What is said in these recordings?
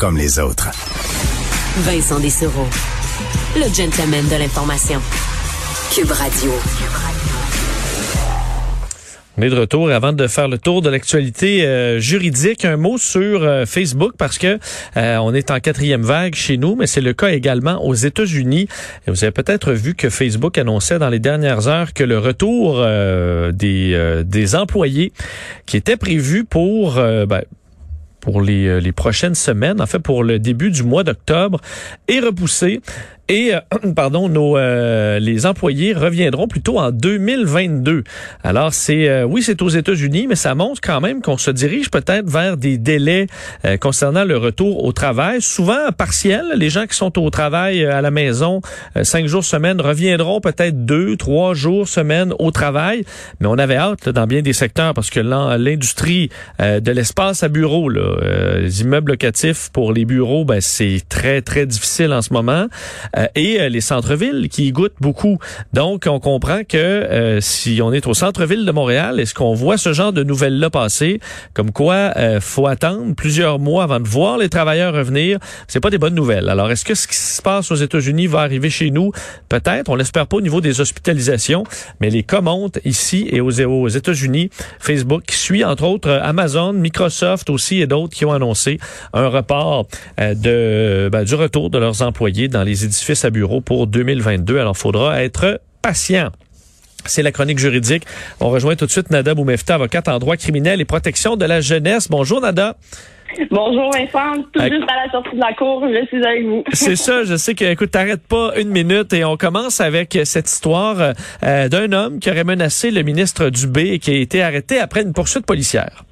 Comme les autres. Vincent Dessereau, le gentleman de l'information. Cube Radio. On est de retour avant de faire le tour de l'actualité euh, juridique. Un mot sur euh, Facebook parce que euh, on est en quatrième vague chez nous, mais c'est le cas également aux États-Unis. Et vous avez peut-être vu que Facebook annonçait dans les dernières heures que le retour des, des employés qui était prévu pour ben, pour les, les prochaines semaines, en fait pour le début du mois d'octobre, est repoussé. Et euh, pardon, nos euh, les employés reviendront plutôt en 2022. Alors c'est euh, oui, c'est aux États-Unis, mais ça montre quand même qu'on se dirige peut-être vers des délais concernant le retour au travail, souvent partiels. Les gens qui sont au travail à la maison cinq jours semaine reviendront peut-être deux, trois jours semaine au travail. Mais on avait hâte dans bien des secteurs parce que l'industrie de l'espace à bureau, là, les immeubles locatifs pour les bureaux, ben c'est très très difficile en ce moment. Euh, et euh, les centres-villes qui y goûtent beaucoup. Donc, on comprend que euh, si on est au centre-ville de Montréal, est-ce qu'on voit ce genre de nouvelles-là passer, comme quoi faut attendre plusieurs mois avant de voir les travailleurs revenir, c'est pas des bonnes nouvelles. Alors, est-ce que ce qui se passe aux États-Unis va arriver chez nous? Peut-être, on l'espère pas au niveau des hospitalisations, mais les cas ici et aux, États-Unis. Facebook suit, entre autres, Amazon, Microsoft aussi et d'autres qui ont annoncé un report de, ben, du retour de leurs employés dans les édifices à bureau pour 2022. Alors, il faudra être patient. C'est la chronique juridique. On rejoint tout de suite Nada Boumefta, avocate en droit criminel et protection de la jeunesse. Bonjour Nada. Bonjour Vincent, tout juste à la sortie de la cour, je suis avec vous. C'est ça, je sais que, écoute, t'arrêtes pas une minute et on commence avec cette histoire euh, d'un homme qui aurait menacé le ministre Dubé et qui a été arrêté après une poursuite policière.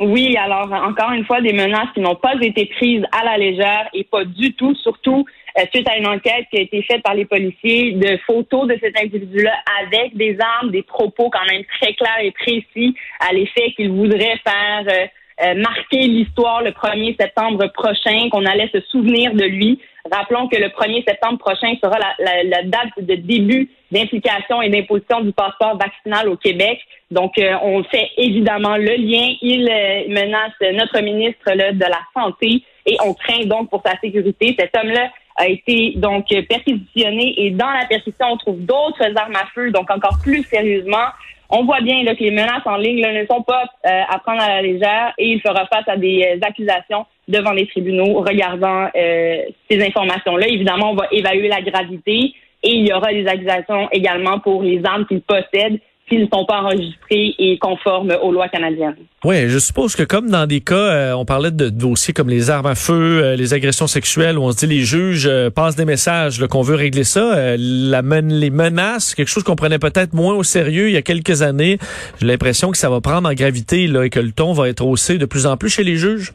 Oui, alors encore une fois, des menaces qui n'ont pas été prises à la légère et pas du tout, surtout suite à une enquête qui a été faite par les policiers de photos de cet individu-là avec des armes, des propos quand même très clairs et précis à l'effet qu'il voudrait faire euh, euh, marquer l'histoire le 1er septembre prochain, qu'on allait se souvenir de lui. Rappelons que le 1er septembre prochain sera la, date de début d'implication et d'imposition du passeport vaccinal au Québec. Donc, on fait évidemment le lien. Il menace notre ministre de la Santé et on craint donc pour sa sécurité. Cet homme-là a été donc perquisitionné et dans la perquisition, on trouve d'autres armes à feu, donc encore plus sérieusement. On voit bien que les menaces en ligne ne sont pas euh, à prendre à la légère et il fera face à des euh, accusations devant les tribunaux regardant euh, ces informations-là. Évidemment, on va évaluer la gravité et il y aura des accusations également pour les armes qu'il possède s'ils ne sont pas enregistrés et conformes aux lois canadiennes. Oui, je suppose que comme dans des cas, euh, on parlait de dossiers comme les armes à feu, euh, les agressions sexuelles, où on se dit les juges euh, passent des messages qu'on veut régler ça, la les menaces, quelque chose qu'on prenait peut-être moins au sérieux il y a quelques années, j'ai l'impression que ça va prendre en gravité là, et que le ton va être haussé de plus en plus chez les juges.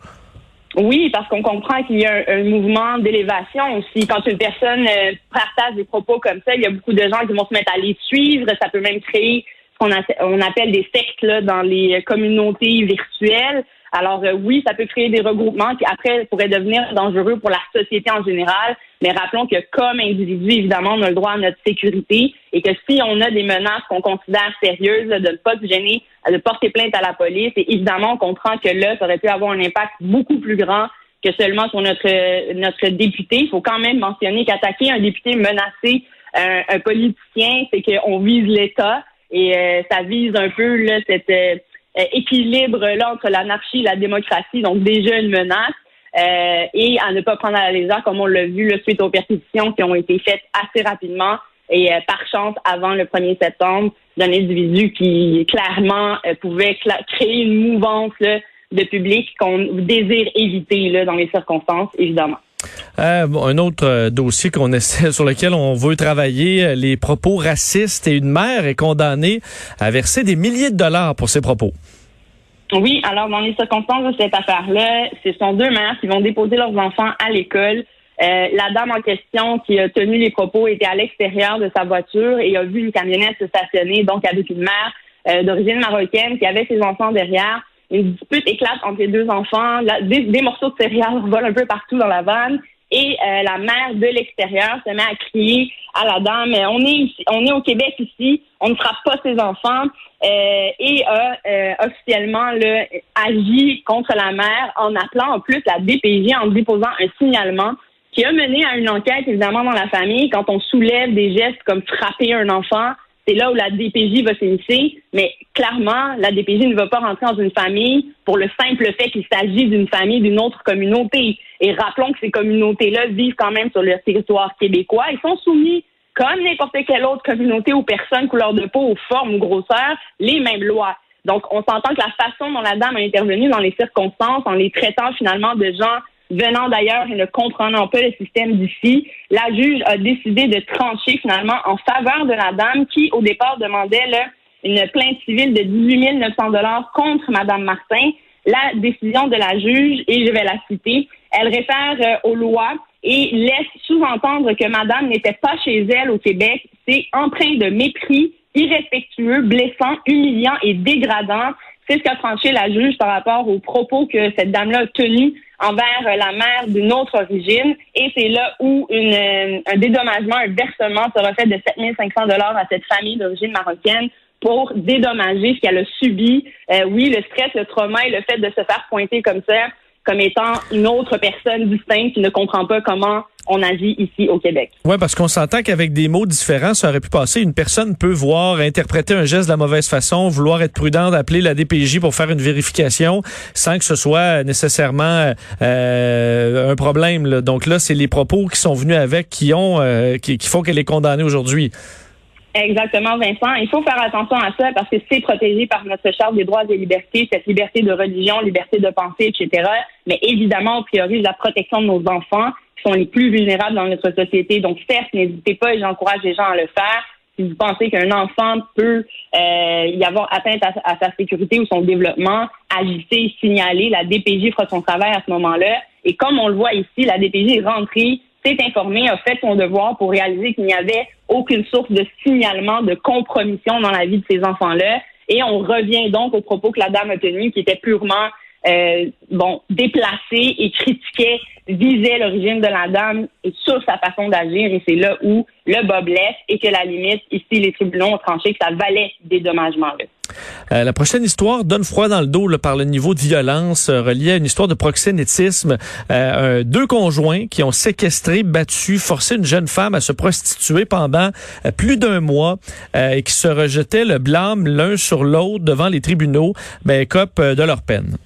Oui, parce qu'on comprend qu'il y a un, mouvement d'élévation aussi. Quand une personne partage des propos comme ça, il y a beaucoup de gens qui vont se mettre à les suivre. Ça peut même créer on appelle des sectes là, dans les communautés virtuelles. Alors euh, oui, ça peut créer des regroupements qui après pourraient devenir dangereux pour la société en général. Mais rappelons que comme individu, évidemment, on a le droit à notre sécurité et que si on a des menaces qu'on considère sérieuses, de ne pas se gêner, de porter plainte à la police. Et évidemment, on comprend que là, ça aurait pu avoir un impact beaucoup plus grand que seulement sur notre notre député. Il faut quand même mentionner qu'attaquer un député menacé, un politicien, c'est qu'on vise l'État. Et euh, ça vise un peu là, cet euh, euh, équilibre-là entre l'anarchie et la démocratie, donc déjà une menace. et à ne pas prendre à la légère, comme on l'a vu là, suite aux perquisitions qui ont été faites assez rapidement et par chance avant le 1er septembre d'un individu qui clairement pouvait créer une mouvance de public qu'on désire éviter là, dans les circonstances, évidemment. Euh, un autre euh, dossier qu'on essaie, sur lequel on veut travailler, euh, les propos racistes et une mère est condamnée à verser des milliers de dollars pour ses propos. Oui, alors dans les circonstances de cette affaire-là, ce sont deux mères qui vont déposer leurs enfants à l'école. La dame en question qui a tenu les propos était à l'extérieur de sa voiture et a vu une camionnette se stationner, donc avec une mère d'origine marocaine qui avait ses enfants derrière. Une dispute éclate entre les deux enfants. des, morceaux de céréales volent un peu partout dans la vanne. Et euh, la mère de l'extérieur se met à crier à la dame on est on est au Québec ici, on ne frappe pas ses enfants euh, et a euh, officiellement le, agi contre la mère en appelant en plus la DPJ en déposant un signalement qui a mené à une enquête évidemment dans la famille quand on soulève des gestes comme frapper un enfant c'est là où la DPJ va s'initier, mais clairement, la DPJ ne va pas rentrer dans une famille pour le simple fait qu'il s'agit d'une famille d'une autre communauté. Et rappelons que ces communautés-là vivent quand même sur le territoire québécois. Ils sont soumis, comme n'importe quelle autre communauté ou personne, couleur de peau ou forme ou grosseur, les mêmes lois. Donc, on s'entend que la façon dont la dame a intervenu dans les circonstances, en les traitant finalement de gens venant d'ailleurs et ne comprenant pas le système d'ici, la juge a décidé de trancher finalement en faveur de la dame qui, au départ, demandait là, une plainte civile de 18 900 dollars contre Madame Martin. La décision de la juge, et je vais la citer, elle réfère euh, aux lois et laisse sous-entendre que Madame n'était pas chez elle au Québec. C'est empreint de mépris, irrespectueux, blessant, humiliant et dégradant. C'est ce qu'a tranché la juge par rapport aux propos que cette dame-là a tenus envers la mère d'une autre origine. Et c'est là où euh, un dédommagement, un versement sera fait de 7500 dollars à cette famille d'origine marocaine pour dédommager ce qu'elle a subi. Euh, oui, le stress, le trauma et le fait de se faire pointer comme ça comme étant une autre personne distincte qui ne comprend pas comment on agit ici au Québec. Oui, parce qu'on s'entend qu'avec des mots différents, ça aurait pu passer. Une personne peut voir interpréter un geste de la mauvaise façon, vouloir être prudent, d'appeler la DPJ pour faire une vérification sans que ce soit nécessairement euh, un problème. Donc là, c'est les propos qui sont venus avec qui ont euh, qui, qui font qu'elle est condamnée aujourd'hui. Exactement, Vincent. Il faut faire attention à ça parce que c'est protégé par notre charte des droits et libertés, cette liberté de religion, liberté de pensée, etc. Mais évidemment, on priorise la protection de nos enfants qui sont les plus vulnérables dans notre société. Donc, certes, n'hésitez pas et j'encourage les gens à le faire. Si vous pensez qu'un enfant peut euh, y avoir atteinte à, sa sécurité ou son développement, agissez, signalez. La DPJ fera son travail à ce moment-là. Et comme on le voit ici, la DPJ est rentrée s'est informé, a fait son devoir pour réaliser qu'il n'y avait aucune source de signalement de compromission dans la vie de ces enfants-là. Et on revient donc aux propos que la dame a tenus, qui étaient purement euh, bon déplacés et critiquaient, visaient l'origine de la dame sur sa façon d'agir. Et c'est là où le bas blesse et que la limite, ici, les tribunaux ont tranché que ça valait des. Euh, la prochaine histoire donne froid dans le dos par le niveau de violence euh, relié à une histoire de proxénétisme. Euh, deux conjoints qui ont séquestré, battu, forcé une jeune femme à se prostituer pendant plus d'un mois et qui se rejetaient le blâme l'un sur l'autre devant les tribunaux, ben, copent de leur peine.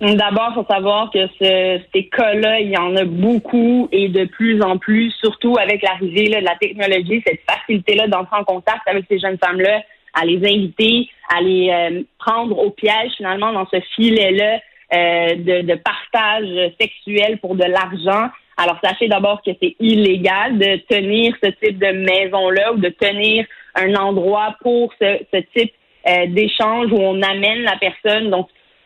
D'abord, faut savoir que ces cas-là, il y en a beaucoup et de plus en plus, surtout avec l'arrivée de la technologie, cette facilité-là d'entrer en contact avec ces jeunes femmes-là à les inviter, à les euh, prendre au piège finalement dans ce filet-là euh, de, de, partage sexuel pour de l'argent. Alors sachez d'abord que c'est illégal de tenir ce type de maison-là ou de tenir un endroit pour ce, ce type euh, d'échange où on amène la personne.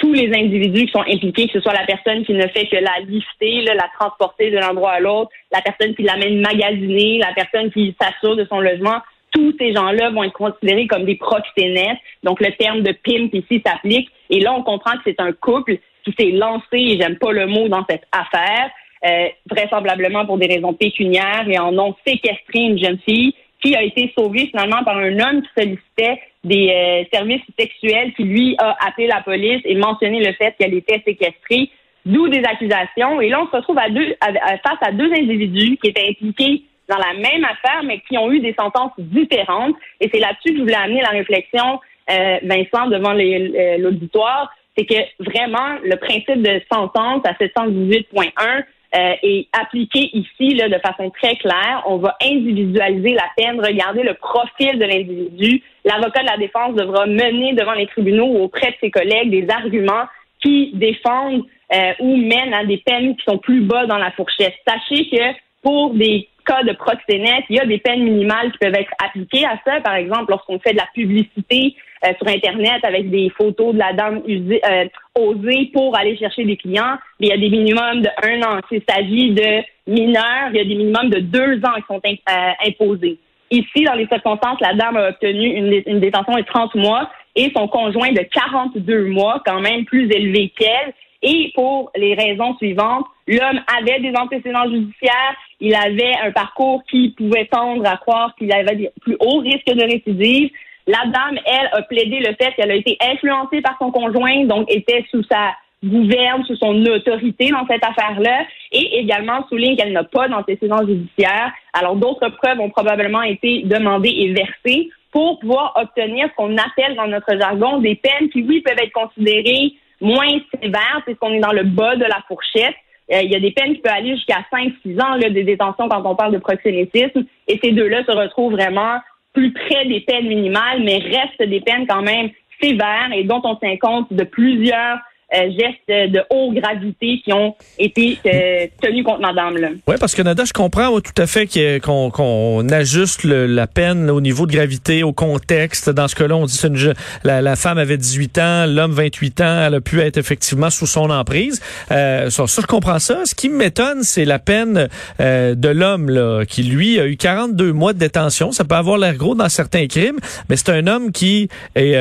Tous les individus qui sont impliqués, que ce soit la personne qui ne fait que la lifter, la transporter de l'endroit à l'autre, la personne qui l'amène magasiner, la personne qui s'assure de son logement, tous ces gens-là vont être considérés comme des proxénètes. Donc, le terme de pimp ici s'applique. Et là, on comprend que c'est un couple qui s'est lancé, j'aime pas le mot, dans cette affaire, euh, vraisemblablement pour des raisons pécuniaires, et en ont séquestré une jeune fille qui a été sauvée finalement par un homme qui sollicitait des euh, services sexuels, qui lui a appelé la police et mentionné le fait qu'elle était séquestrée, d'où des accusations. Et là, on se retrouve à deux, face à deux individus qui étaient impliqués dans la même affaire, mais qui ont eu des sentences différentes. Et c'est là-dessus que je voulais amener la réflexion, euh, Vincent, devant l'auditoire. C'est que vraiment, le principe de sentence à 718.1 euh, est appliqué ici là, de façon très claire. On va individualiser la peine, regarder le profil de l'individu. L'avocat de la défense devra mener devant les tribunaux ou auprès de ses collègues des arguments qui défendent euh, ou mènent à des peines qui sont plus bas dans la fourchette. Sachez que pour des cas de proxénète, il y a des peines minimales qui peuvent être appliquées à ça. Par exemple, lorsqu'on fait de la publicité euh, sur Internet avec des photos de la dame euh, osée pour aller chercher des clients. Il y a des minimums de un an. S'il s'agit de mineurs, il y a des minimums de deux ans qui sont euh, imposés. Ici, dans les circonstances, la dame a obtenu une, une détention de 30 mois et son conjoint de 42 mois, quand même plus élevé qu'elle. Et pour les raisons suivantes, l'homme avait des antécédents judiciaires, il avait un parcours qui pouvait tendre à croire qu'il avait des plus hauts risques de récidive. La dame, elle, a plaidé le fait qu'elle a été influencée par son conjoint, donc était sous sa gouverne, sous son autorité dans cette affaire-là, et également souligne qu'elle n'a pas d'antécédents judiciaires. Alors, d'autres preuves ont probablement été demandées et versées pour pouvoir obtenir ce qu'on appelle dans notre jargon des peines qui, oui, peuvent être considérées moins sévères, puisqu'on est dans le bas de la fourchette. Euh, il y a des peines qui peuvent aller jusqu'à 5-6 ans là, de détention quand on parle de proxénétisme, et ces deux-là se retrouvent vraiment plus près des peines minimales, mais restent des peines quand même sévères et dont on tient compte de plusieurs euh, gestes de haute gravité qui ont été euh, tenus contre madame. Oui, parce que Nada, je comprends tout à fait qu'on ajuste la peine au niveau de gravité, au contexte. Dans ce cas-là, on dit que la, la, femme avait 18 ans, l'homme 28 ans, elle a pu être effectivement sous son emprise. Euh, ça, je comprends ça. Ce qui m'étonne, c'est la peine euh, de l'homme qui, lui, a eu 42 mois de détention. Ça peut avoir l'air gros dans certains crimes, mais c'est un homme qui est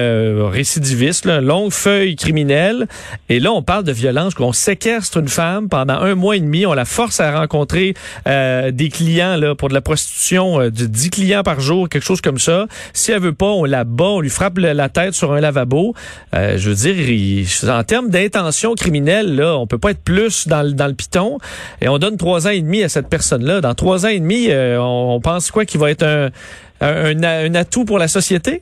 récidiviste, là, longue feuille criminelle. Et là, on parle de violence, qu'on séquestre une femme pendant un mois et demi, on la force à rencontrer euh, des clients là pour de la prostitution, euh, de 10 clients par jour, quelque chose comme ça. Si elle veut pas, on la bat, on lui frappe la tête sur un lavabo. Euh, je veux dire, en termes d'intention criminelle, là, on peut pas être plus dans, dans le piton. Et on donne trois ans et demi à cette personne-là. Dans trois ans et demi, on, pense quoi qu'il va être un, un atout pour la société?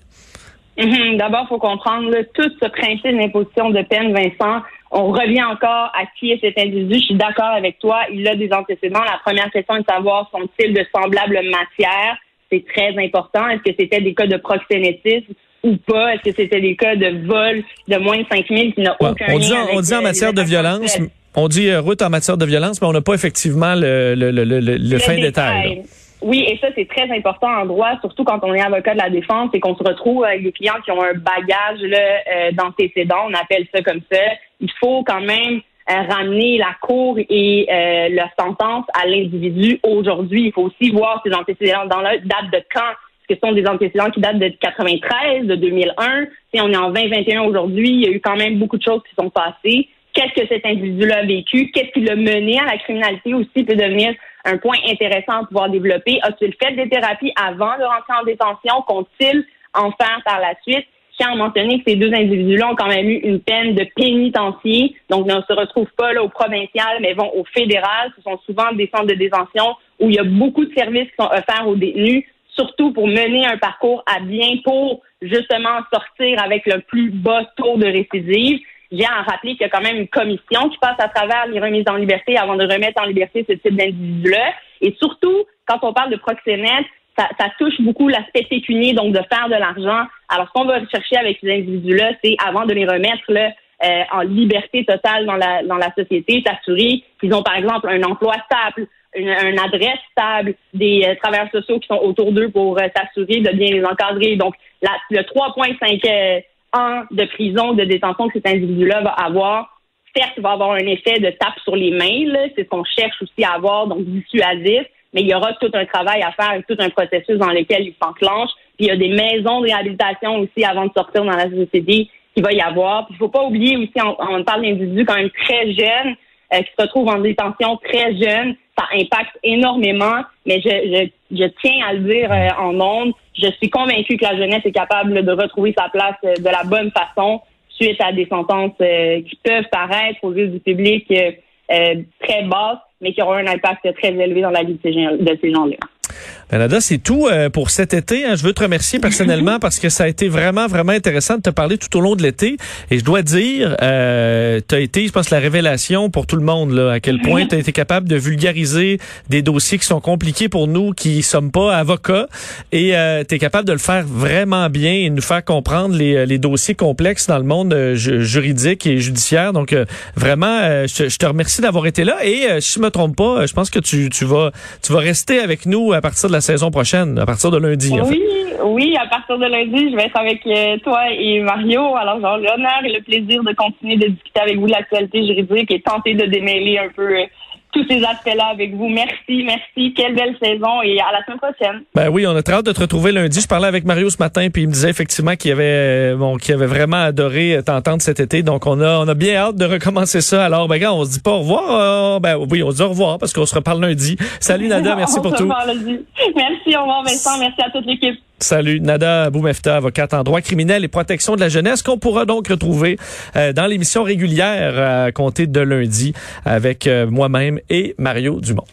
Mhm. D'abord, il faut comprendre tout ce principe d'imposition de peine, Vincent. On revient encore à qui est cet individu. Je suis d'accord avec toi. Il a des antécédents. La première question est de savoir sont-ils de semblables matières. C'est très important. Est-ce que c'était des cas de proxénétisme ou pas? Est-ce que c'était des cas de vol de moins de 5 000 qui n'a aucun on lien dit, avec On dit en matière de violence, on dit euh, route en matière de violence, mais on n'a pas effectivement le, le, le, le, fin détail. Oui, et ça, c'est très important en droit, surtout quand on est avocat de la défense et qu'on se retrouve avec des clients qui ont un bagage là, euh, d'antécédents, on appelle ça comme ça. Il faut quand même euh, ramener la cour et euh, la sentence à l'individu aujourd'hui. Il faut aussi voir ces antécédents dans la date de quand. Ce que sont des antécédents qui datent de 93, de 2001. Si on est en 2021 aujourd'hui, il y a eu quand même beaucoup de choses qui sont passées. Qu'est-ce que cet individu-là a vécu? Qu'est-ce qui l'a mené à la criminalité aussi peut devenir un point intéressant à pouvoir développer. A-t-il fait des thérapies avant de rentrer en détention? Compte-t-il en faire par la suite? Tiens à mentionner que ces deux individus-là ont quand même eu une peine de pénitencier, donc ne se retrouvent pas là au provincial, mais vont au fédéral. Ce sont souvent des centres de détention où il y a beaucoup de services qui sont offerts aux détenus, surtout pour mener un parcours à bien pour justement sortir avec le plus bas taux de récidive. J'ai à rappeler qu'il y a quand même une commission qui passe à travers les remises en liberté avant de remettre en liberté ce type d'individu-là. Et surtout, quand on parle de proxénète, ça, ça, touche beaucoup l'aspect pécunier, donc de faire de l'argent. Alors, ce qu'on va rechercher avec ces individus-là, c'est avant de les remettre là, euh, en liberté totale dans la, dans la société, s'assurer qu'ils ont, par exemple, un emploi stable, une, adresse stable, des euh, travailleurs sociaux qui sont autour d'eux pour euh, s'assurer de bien les encadrer. Donc, la, le 3,5 de prison, de détention que cet individu-là va avoir, certes, va avoir un effet de tape sur les mains, c'est ce qu'on cherche aussi à avoir, donc dissuasif, mais il y aura tout un travail à faire, tout un processus dans lequel il s'enclenche. Puis il y a des maisons de réhabilitation aussi avant de sortir dans la société qu'il va y avoir. Puis il faut pas oublier aussi, on, parle d'individus quand même très jeunes, euh, qui se retrouvent en détention très jeunes. Ça impacte énormément, mais je, je, tiens à le dire euh, en ondes, je suis convaincue que la jeunesse est capable de retrouver sa place euh, de la bonne façon suite à des sentences euh, qui peuvent paraître aux yeux du public euh, très basses, mais qui auront un impact très élevé dans la vie de ces gens-là. Nada, c'est tout euh, pour cet été. Hein. Je veux te remercier personnellement parce que ça a été vraiment, vraiment intéressant de te parler tout au long de l'été. Et je dois dire, euh, tu as été, je pense, la révélation pour tout le monde, là, à quel point tu as été capable de vulgariser des dossiers qui sont compliqués pour nous, qui sommes pas avocats. Et euh, tu es capable de le faire vraiment bien et de nous faire comprendre les, les dossiers complexes dans le monde euh, juridique et judiciaire. Donc, vraiment, je, te remercie d'avoir été là. Et si je me trompe pas, je pense que tu, tu, vas, tu vas rester avec nous à partir de la saison prochaine, à partir de lundi. En oui, oui, à partir de lundi, je vais être avec euh, toi et Mario. Alors, j'ai l'honneur et le plaisir de continuer de discuter avec vous de l'actualité juridique et tenter de démêler un peu euh, tous ces aspects-là avec vous. Merci, merci. Quelle belle saison et à la semaine prochaine. Ben oui, on a très hâte de te retrouver lundi. Je parlais avec Mario ce matin puis il me disait effectivement qu'il avait bon qu'il avait vraiment adoré t'entendre cet été. Donc on a on a bien hâte de recommencer ça. Alors ben gars, on se dit pas au revoir. Euh, ben oui, on se dit au revoir parce qu'on se reparle lundi. Salut Nada, merci pour tout. Merci, au revoir Vincent, merci à toute l'équipe. Salut, Nada Boumefta, avocate en droit criminel et protection de la jeunesse, qu'on pourra donc retrouver euh, dans l'émission régulière à compter de lundi avec euh, moi-même et Mario Dumont.